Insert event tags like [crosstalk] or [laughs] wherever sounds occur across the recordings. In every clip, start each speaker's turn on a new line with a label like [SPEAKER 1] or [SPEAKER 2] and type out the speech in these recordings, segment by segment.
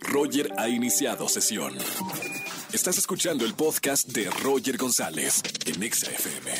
[SPEAKER 1] Roger ha iniciado sesión. Estás escuchando el podcast de Roger González en Exa FM.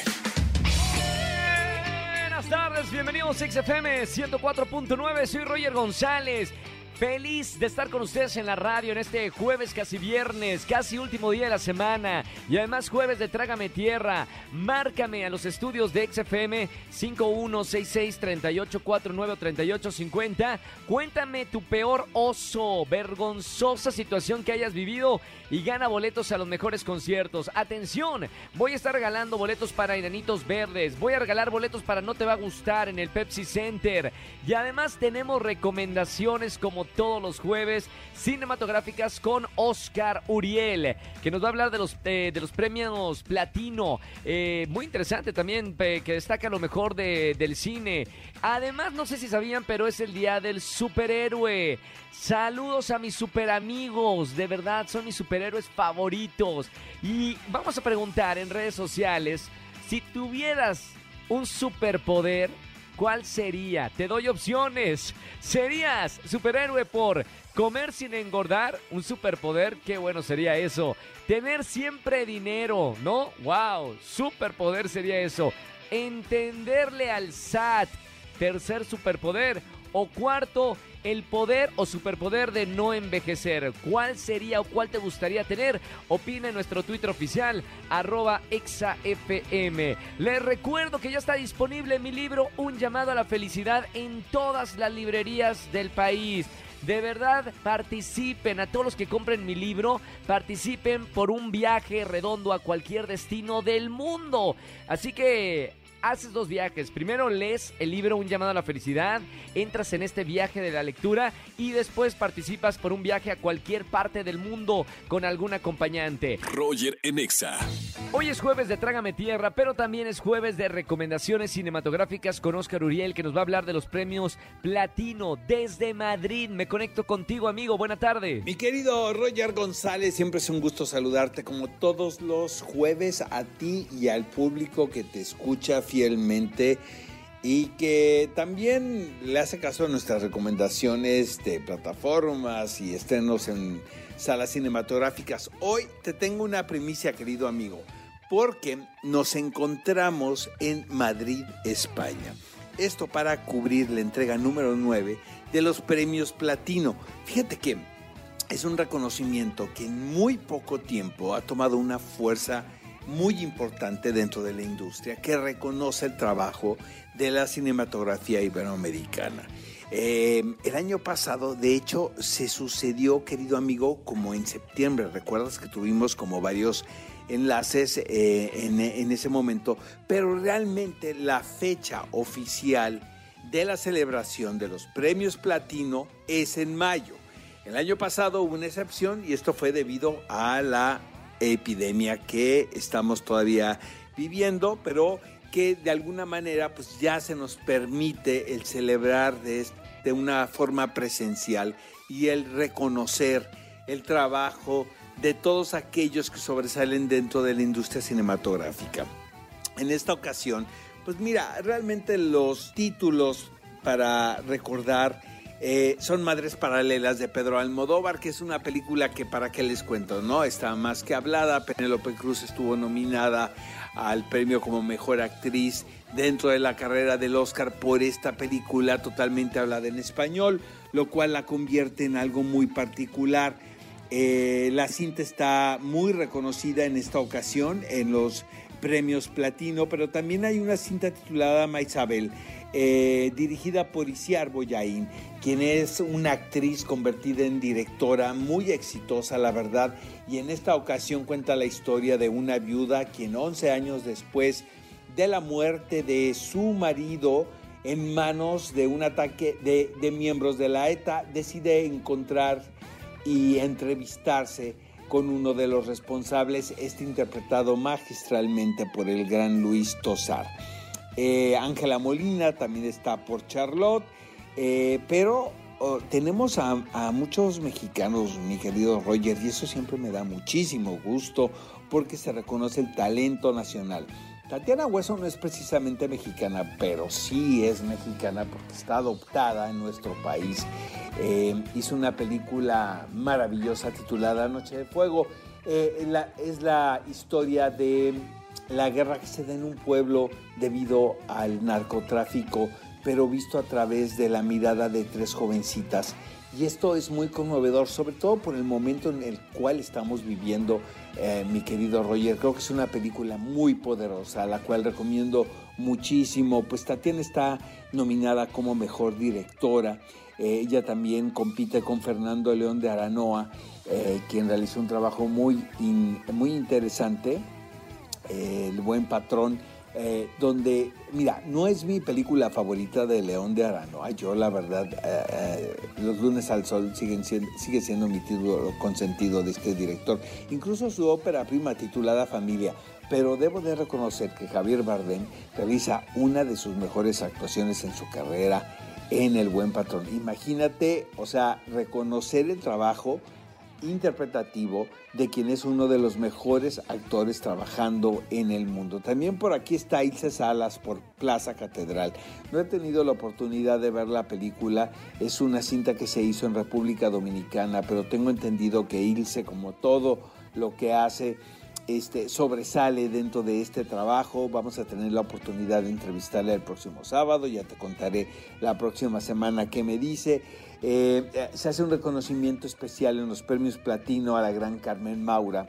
[SPEAKER 2] Buenas tardes, bienvenidos a XFM 104.9, soy Roger González. Feliz de estar con ustedes en la radio en este jueves casi viernes, casi último día de la semana y además jueves de Trágame Tierra. Márcame a los estudios de XFM 516638493850. Cuéntame tu peor oso, vergonzosa situación que hayas vivido y gana boletos a los mejores conciertos. Atención, voy a estar regalando boletos para Enanitos Verdes, voy a regalar boletos para No Te Va a Gustar en el Pepsi Center y además tenemos recomendaciones como todos los jueves cinematográficas con Oscar Uriel, que nos va a hablar de los, eh, de los premios Platino. Eh, muy interesante también, que destaca lo mejor de, del cine. Además, no sé si sabían, pero es el día del superhéroe. Saludos a mis super amigos, de verdad son mis superhéroes favoritos. Y vamos a preguntar en redes sociales si tuvieras un superpoder ¿Cuál sería? Te doy opciones. ¿Serías superhéroe por comer sin engordar? ¿Un superpoder? Qué bueno sería eso. Tener siempre dinero, ¿no? ¡Wow! Superpoder sería eso. Entenderle al SAT. Tercer superpoder. O cuarto, el poder o superpoder de no envejecer. ¿Cuál sería o cuál te gustaría tener? Opina en nuestro Twitter oficial, arroba exafm. Les recuerdo que ya está disponible mi libro Un llamado a la felicidad en todas las librerías del país. De verdad, participen a todos los que compren mi libro, participen por un viaje redondo a cualquier destino del mundo. Así que haces dos viajes. Primero lees el libro Un llamado a la felicidad, entras en este viaje de la lectura y después participas por un viaje a cualquier parte del mundo con algún acompañante.
[SPEAKER 1] Roger Enexa.
[SPEAKER 2] Hoy es jueves de Trágame Tierra, pero también es jueves de recomendaciones cinematográficas con Oscar Uriel que nos va a hablar de los premios Platino desde Madrid. Me conecto contigo, amigo. Buena tarde.
[SPEAKER 3] Mi querido Roger González, siempre es un gusto saludarte como todos los jueves a ti y al público que te escucha fielmente y que también le hace caso a nuestras recomendaciones de plataformas y estrenos en salas cinematográficas. Hoy te tengo una primicia, querido amigo, porque nos encontramos en Madrid, España. Esto para cubrir la entrega número 9 de los premios Platino. Fíjate que es un reconocimiento que en muy poco tiempo ha tomado una fuerza muy importante dentro de la industria que reconoce el trabajo de la cinematografía iberoamericana. Eh, el año pasado, de hecho, se sucedió, querido amigo, como en septiembre. Recuerdas que tuvimos como varios enlaces eh, en, en ese momento, pero realmente la fecha oficial de la celebración de los premios platino es en mayo. El año pasado hubo una excepción y esto fue debido a la epidemia que estamos todavía viviendo, pero que de alguna manera pues ya se nos permite el celebrar de, de una forma presencial y el reconocer el trabajo de todos aquellos que sobresalen dentro de la industria cinematográfica. En esta ocasión, pues mira, realmente los títulos para recordar eh, son Madres Paralelas de Pedro Almodóvar, que es una película que para qué les cuento, ¿no? Está más que hablada. Penélope Cruz estuvo nominada al premio como mejor actriz dentro de la carrera del Oscar por esta película totalmente hablada en español, lo cual la convierte en algo muy particular. Eh, la cinta está muy reconocida en esta ocasión en los premios platino, pero también hay una cinta titulada Maisabel eh, dirigida por Isiar Boyain, quien es una actriz convertida en directora muy exitosa, la verdad, y en esta ocasión cuenta la historia de una viuda quien 11 años después de la muerte de su marido, en manos de un ataque de, de miembros de la ETA, decide encontrar y entrevistarse con uno de los responsables, este interpretado magistralmente por el gran Luis Tosar. Eh, Ángela Molina también está por Charlotte, eh, pero oh, tenemos a, muchos mexicanos, mi querido Roger, y eso siempre me da muchísimo gusto porque se reconoce el talento nacional. Tatiana Hueso no es precisamente mexicana, pero sí es mexicana porque está adoptada en nuestro país. Eh, hizo una película maravillosa titulada Noche de Fuego. Eh, es la historia de la guerra que se da en un pueblo debido al narcotráfico, pero visto a través de la mirada de tres jovencitas. Y esto es muy conmovedor, sobre todo por el momento en el cual estamos viviendo, eh, mi querido Roger. Creo que es una película muy poderosa, la cual recomiendo muchísimo. Pues Tatiana está nominada como mejor directora. Eh, ella también compite con Fernando León de Aranoa, eh, quien realizó un trabajo muy, muy interesante el buen patrón, eh, donde, mira, no es mi película favorita de León de Arano. Yo, la verdad, eh, eh, Los lunes al sol siguen siendo, sigue siendo mi título consentido de este director. Incluso su ópera prima titulada Familia. Pero debo de reconocer que Javier Bardem realiza una de sus mejores actuaciones en su carrera en El Buen Patrón. Imagínate, o sea, reconocer el trabajo interpretativo de quien es uno de los mejores actores trabajando en el mundo. También por aquí está Ilse Salas por Plaza Catedral. No he tenido la oportunidad de ver la película, es una cinta que se hizo en República Dominicana, pero tengo entendido que Ilse, como todo lo que hace, este, sobresale dentro de este trabajo. Vamos a tener la oportunidad de entrevistarle el próximo sábado, ya te contaré la próxima semana qué me dice. Eh, eh, se hace un reconocimiento especial en los premios Platino a la gran Carmen Maura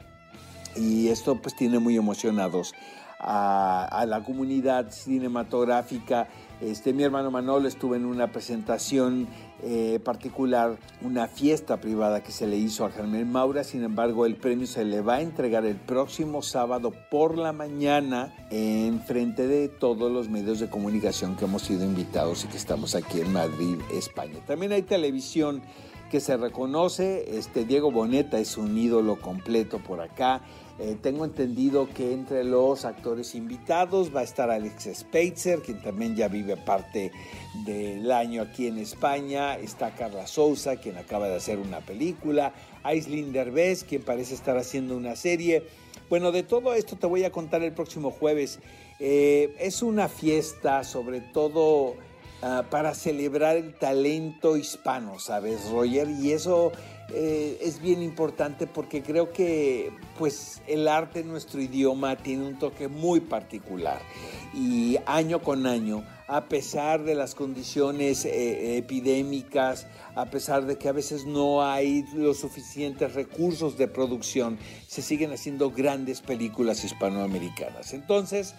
[SPEAKER 3] y esto pues tiene muy emocionados a, la comunidad cinematográfica. Este, mi hermano Manolo estuvo en una presentación eh, particular, una fiesta privada que se le hizo a Carmen Maura. Sin embargo, el premio se le va a entregar el próximo sábado por la mañana en frente de todos los medios de comunicación que hemos sido invitados y que estamos aquí en Madrid, España. También hay televisión que se reconoce. Este Diego Boneta es un ídolo completo por acá. Eh, tengo entendido que entre los actores invitados va a estar Alex Speitzer, quien también ya vive parte del año aquí en España. Está Carla Souza, quien acaba de hacer una película. Aislinn Derbez, quien parece estar haciendo una serie. Bueno, de todo esto te voy a contar el próximo jueves. Eh, es una fiesta, sobre todo ah, para celebrar el talento hispano, ¿sabes, Roger? Y eso eh, es bien importante porque creo que pues el arte en nuestro idioma tiene un toque muy particular y año con año a pesar de las condiciones eh, epidémicas, a pesar de que a veces no hay los suficientes recursos de producción, se siguen haciendo grandes películas hispanoamericanas. Entonces,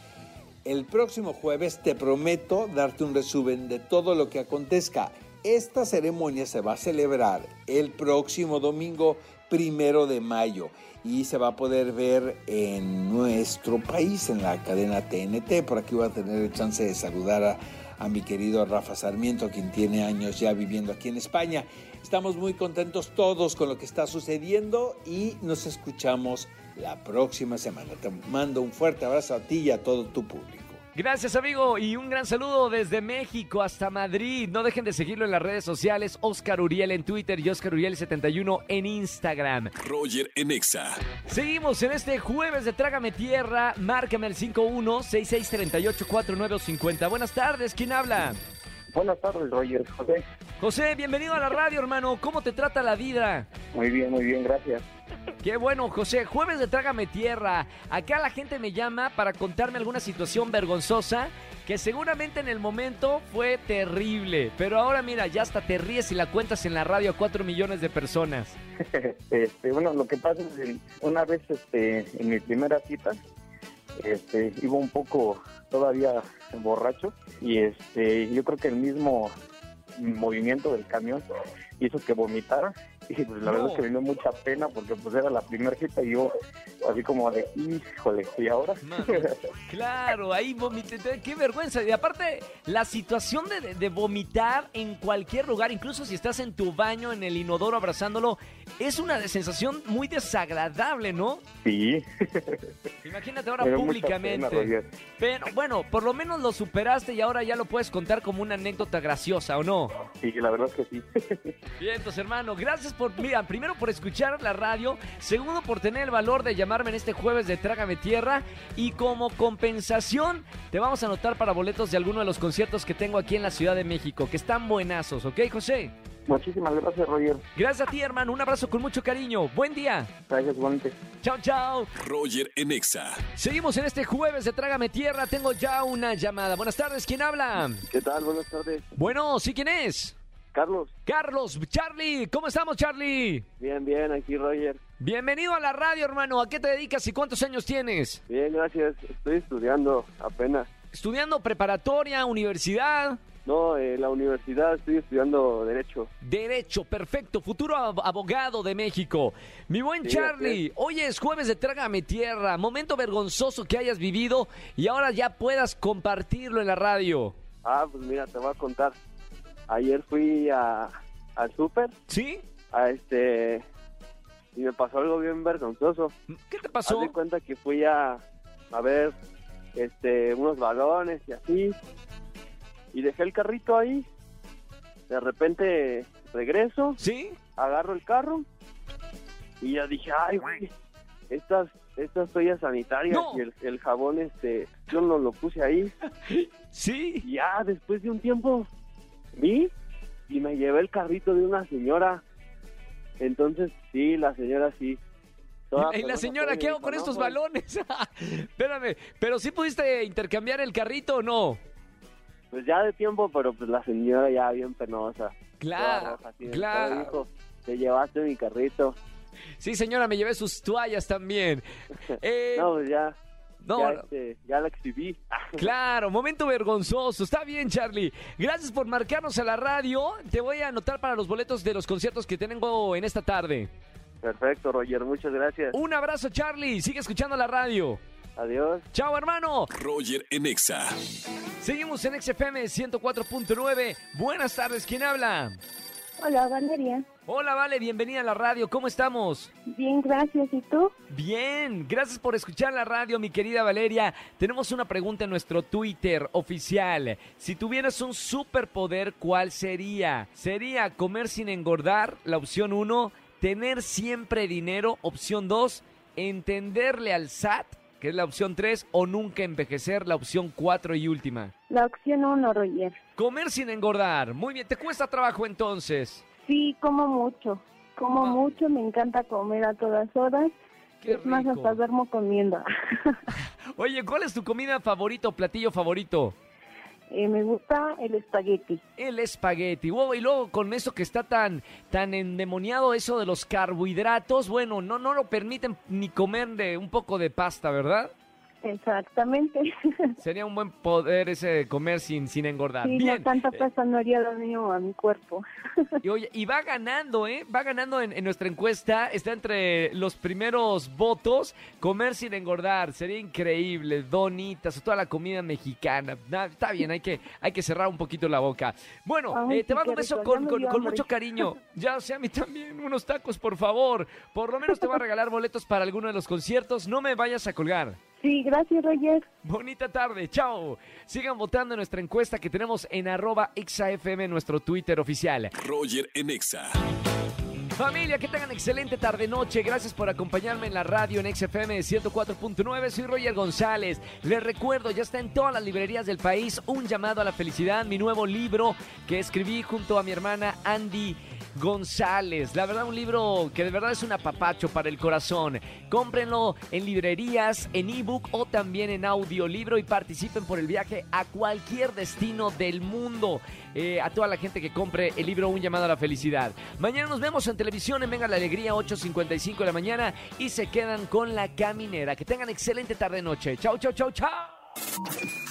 [SPEAKER 3] el próximo jueves te prometo darte un resumen de todo lo que acontezca esta ceremonia se va a celebrar el próximo domingo primero de mayo y se va a poder ver en nuestro país, en la cadena TNT. Por aquí voy a tener el chance de saludar a, a mi querido Rafa Sarmiento, quien tiene años ya viviendo aquí en España. Estamos muy contentos todos con lo que está sucediendo y nos escuchamos la próxima semana. Te mando un fuerte abrazo a ti y a todo tu público.
[SPEAKER 2] Gracias, amigo, y un gran saludo desde México hasta Madrid. No dejen de seguirlo en las redes sociales, Oscar Uriel en Twitter y Oscar Uriel71 en Instagram.
[SPEAKER 1] Roger Enexa.
[SPEAKER 2] Seguimos en este jueves de Trágame Tierra. Márcame al 51-6638-4950. Buenas tardes, ¿quién habla?
[SPEAKER 4] Buenas tardes, Roger. José.
[SPEAKER 2] José, bienvenido a la radio, hermano. ¿Cómo te trata la vida?
[SPEAKER 4] Muy bien, muy bien, gracias.
[SPEAKER 2] Qué bueno, José. Jueves de Trágame Tierra. Acá la gente me llama para contarme alguna situación vergonzosa que seguramente en el momento fue terrible. Pero ahora mira, ya hasta te ríes y la cuentas en la radio a cuatro millones de personas. [laughs]
[SPEAKER 4] este, bueno, lo que pasa es que una vez este, en mi primera cita, este, iba un poco todavía borracho y este, yo creo que el mismo movimiento del camión hizo que vomitara y pues la verdad es que me dio mucha pena porque pues era la primera cita y yo así como de híjole y ahora
[SPEAKER 2] claro ahí vomité qué vergüenza. Y aparte la situación de, de, vomitar en cualquier lugar incluso si estás en tu baño en el inodoro abrazándolo es una sensación muy desagradable no
[SPEAKER 4] sí.
[SPEAKER 2] Imagínate ahora públicamente. Pero bueno por lo menos lo superaste y ahora ya lo puedes contar como una anécdota graciosa o no
[SPEAKER 4] sí la verdad es que sí.
[SPEAKER 2] Bien entonces hermano gracias por por, mira, primero por escuchar la radio, segundo por tener el valor de llamarme en este jueves de Trágame Tierra y como compensación te vamos a anotar para boletos de alguno de los conciertos que tengo aquí en la Ciudad de México, que están buenazos, ¿ok, José?
[SPEAKER 4] Muchísimas gracias, Roger.
[SPEAKER 2] Gracias a ti, hermano. Un abrazo con mucho cariño. Buen día.
[SPEAKER 4] Gracias, igualmente.
[SPEAKER 2] Chao, chao.
[SPEAKER 1] Roger en Exa.
[SPEAKER 2] Seguimos en este jueves de Trágame Tierra. Tengo ya una llamada. Buenas tardes. ¿Quién habla?
[SPEAKER 4] ¿Qué tal? Buenas tardes.
[SPEAKER 2] Bueno, ¿sí quién es?
[SPEAKER 4] Carlos.
[SPEAKER 2] Carlos, Charlie. ¿Cómo estamos, Charlie?
[SPEAKER 4] Bien, bien, aquí Roger.
[SPEAKER 2] Bienvenido a la radio, hermano. ¿A qué te dedicas y cuántos años tienes?
[SPEAKER 4] Bien, gracias. Estoy estudiando apenas.
[SPEAKER 2] Estudiando preparatoria, universidad.
[SPEAKER 4] No, en la universidad estoy estudiando Derecho.
[SPEAKER 2] Derecho, perfecto. Futuro ab- abogado de México. Mi buen
[SPEAKER 4] Sí,
[SPEAKER 2] Charlie, hoy es jueves de Trágame Tierra. Momento vergonzoso que hayas vivido y ahora ya puedas compartirlo en la radio.
[SPEAKER 4] Ah, pues mira, te voy a contar. Ayer fui a, al súper,
[SPEAKER 2] ¿Sí?
[SPEAKER 4] a este, y me pasó algo bien vergonzoso.
[SPEAKER 2] ¿Qué te pasó?
[SPEAKER 4] de cuenta que fui a, a ver, este, unos balones y así, y dejé el carrito ahí. De repente regreso,
[SPEAKER 2] ¿Sí?
[SPEAKER 4] agarro el carro y ya dije, ay, güey, estas, estas toallas sanitarias
[SPEAKER 2] No.
[SPEAKER 4] y el, el jabón, este, yo no lo puse ahí. [laughs]
[SPEAKER 2] ¿Sí?
[SPEAKER 4] Y ya después de un tiempo vi y me llevé el carrito de una señora. Entonces, sí, la señora sí. Toda
[SPEAKER 2] ¿Y la señora qué hago con
[SPEAKER 4] "No,
[SPEAKER 2] estos
[SPEAKER 4] pues,
[SPEAKER 2] balones? [laughs] Espérame, ¿pero sí pudiste intercambiar el carrito o no?
[SPEAKER 4] Pues ya de tiempo, pero pues la señora ya bien penosa.
[SPEAKER 2] Claro,
[SPEAKER 4] roja,
[SPEAKER 2] claro.
[SPEAKER 4] "Oye, hijo, te llevaste mi carrito.
[SPEAKER 2] Sí, señora, me llevé sus toallas también. [laughs] Eh,
[SPEAKER 4] No, pues ya,
[SPEAKER 2] no,
[SPEAKER 4] ya,
[SPEAKER 2] no.
[SPEAKER 4] este, exhibí. [laughs]
[SPEAKER 2] Claro, momento vergonzoso. Está bien, Charlie. Gracias por marcarnos a la radio. Te voy a anotar para los boletos de los conciertos que tengo en esta tarde.
[SPEAKER 4] Perfecto, Roger, muchas gracias.
[SPEAKER 2] Un abrazo, Charlie. Sigue escuchando la radio.
[SPEAKER 4] Adiós.
[SPEAKER 2] Chao, hermano.
[SPEAKER 1] Roger en Exa.
[SPEAKER 2] Seguimos en XFM 104.9. Buenas tardes, ¿quién habla?
[SPEAKER 5] Hola, Valeria.
[SPEAKER 2] Hola, Vale, bienvenida a la radio. ¿Cómo estamos?
[SPEAKER 5] Bien, gracias. ¿Y tú?
[SPEAKER 2] Bien, gracias por escuchar la radio, mi querida Valeria. Tenemos una pregunta en nuestro Twitter oficial. Si tuvieras un superpoder, ¿cuál sería? ¿Sería comer sin engordar, la opción 1? ¿Tener siempre dinero, opción 2? ¿Entenderle al SAT, que es la opción 3? ¿O nunca envejecer, la opción 4 y última?
[SPEAKER 5] La opción uno, Roger.
[SPEAKER 2] Comer sin engordar. Muy bien, ¿te cuesta trabajo entonces?
[SPEAKER 5] Sí, como mucho. Como
[SPEAKER 2] Ah.
[SPEAKER 5] mucho, me encanta comer a todas horas.
[SPEAKER 2] Qué
[SPEAKER 5] es más, hasta duermo comiendo. [laughs]
[SPEAKER 2] Oye, ¿cuál es tu comida favorita o platillo favorito?
[SPEAKER 5] Eh, me gusta el espagueti.
[SPEAKER 2] El espagueti. Wow, y luego con eso que está tan, tan endemoniado eso de los carbohidratos, bueno, no, no lo permiten ni comer de un poco de pasta, ¿verdad?
[SPEAKER 5] Exactamente. [laughs]
[SPEAKER 2] Sería un buen poder ese de comer sin, sin engordar.
[SPEAKER 5] sí,
[SPEAKER 2] Bien.
[SPEAKER 5] no tanta pesa no haría daño a mi cuerpo.
[SPEAKER 2] Y, oye, y va ganando, ¿eh? Va ganando en, en nuestra encuesta. Está entre los primeros votos. Comer sin engordar. Sería increíble. Donitas, toda la comida mexicana. Na- está bien, hay que, hay que cerrar un poquito la boca. Bueno,
[SPEAKER 5] Ay,
[SPEAKER 2] eh, te mando un beso con, con- mucho cariño. [laughs] Ya, o sea, a mí también. Unos tacos, por favor. Por lo menos te voy a regalar boletos para alguno de los conciertos. No me vayas a colgar.
[SPEAKER 5] Sí, gracias, Roger.
[SPEAKER 2] Bonita tarde, chao. Sigan votando en nuestra encuesta que tenemos en arroba exafm, nuestro Twitter oficial.
[SPEAKER 1] Roger en Exa.
[SPEAKER 2] Familia, que tengan excelente tarde-noche. Gracias por acompañarme en la radio en XFM 104.9. Soy Roger González. Les recuerdo, ya está en todas las librerías del país Un llamado a la felicidad, mi nuevo libro que escribí junto a mi hermana Andy. González, la verdad un libro que de verdad es un apapacho para el corazón. Cómprenlo en librerías, en ebook o también en audiolibro y participen por el viaje a cualquier destino del mundo. Eh, a toda la gente que compre el libro Un llamado a la felicidad. Mañana nos vemos en televisión en Venga la Alegría 8.55 de la mañana y se quedan con la caminera. Que tengan excelente tarde-noche. Chau, chau, chau, chau.